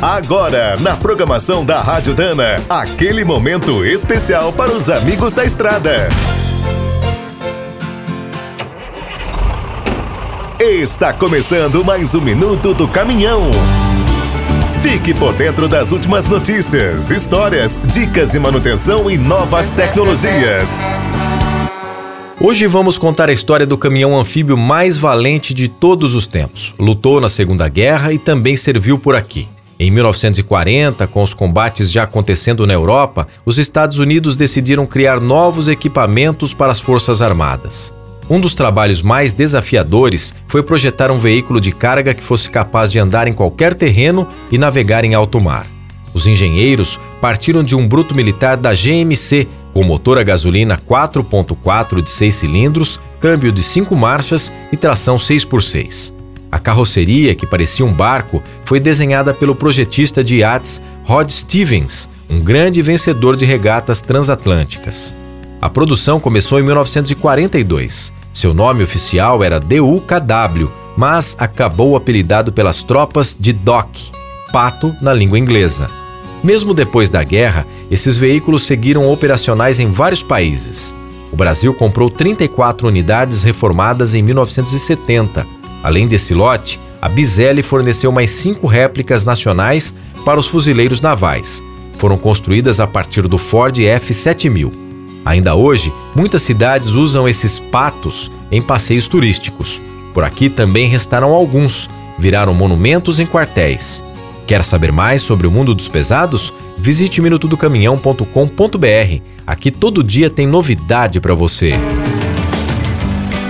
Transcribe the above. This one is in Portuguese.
Agora, na programação da Rádio Dana, aquele momento especial para os amigos da estrada. Está começando mais um minuto do caminhão. Fique por dentro das últimas notícias, histórias, dicas de manutenção e novas tecnologias. Hoje vamos contar a história do caminhão anfíbio mais valente de todos os tempos. Lutou na Segunda Guerra e também serviu por aqui. Em 1940, com os combates já acontecendo na Europa, os Estados Unidos decidiram criar novos equipamentos para as Forças Armadas. Um dos trabalhos mais desafiadores foi projetar um veículo de carga que fosse capaz de andar em qualquer terreno e navegar em alto mar. Os engenheiros partiram de um bruto militar da GMC, com motor a gasolina 4.4 de 6 cilindros, câmbio de 5 marchas e tração 6x6. A carroceria, que parecia um barco, foi desenhada pelo projetista de iates Rod Stevens, um grande vencedor de regatas transatlânticas. A produção começou em 1942. Seu nome oficial era DUKW, mas acabou apelidado pelas tropas de DOC, pato na língua inglesa. Mesmo depois da guerra, esses veículos seguiram operacionais em vários países. O Brasil comprou 34 unidades reformadas em 1970 Além desse lote, a Bizelli forneceu mais cinco réplicas nacionais para os fuzileiros navais. Foram construídas a partir do Ford F7000. Ainda hoje, muitas cidades usam esses patos em passeios turísticos. Por aqui também restaram alguns, viraram monumentos em quartéis. Quer saber mais sobre o mundo dos pesados? Visite minutodocaminhão.com.br. Aqui todo dia tem novidade para você.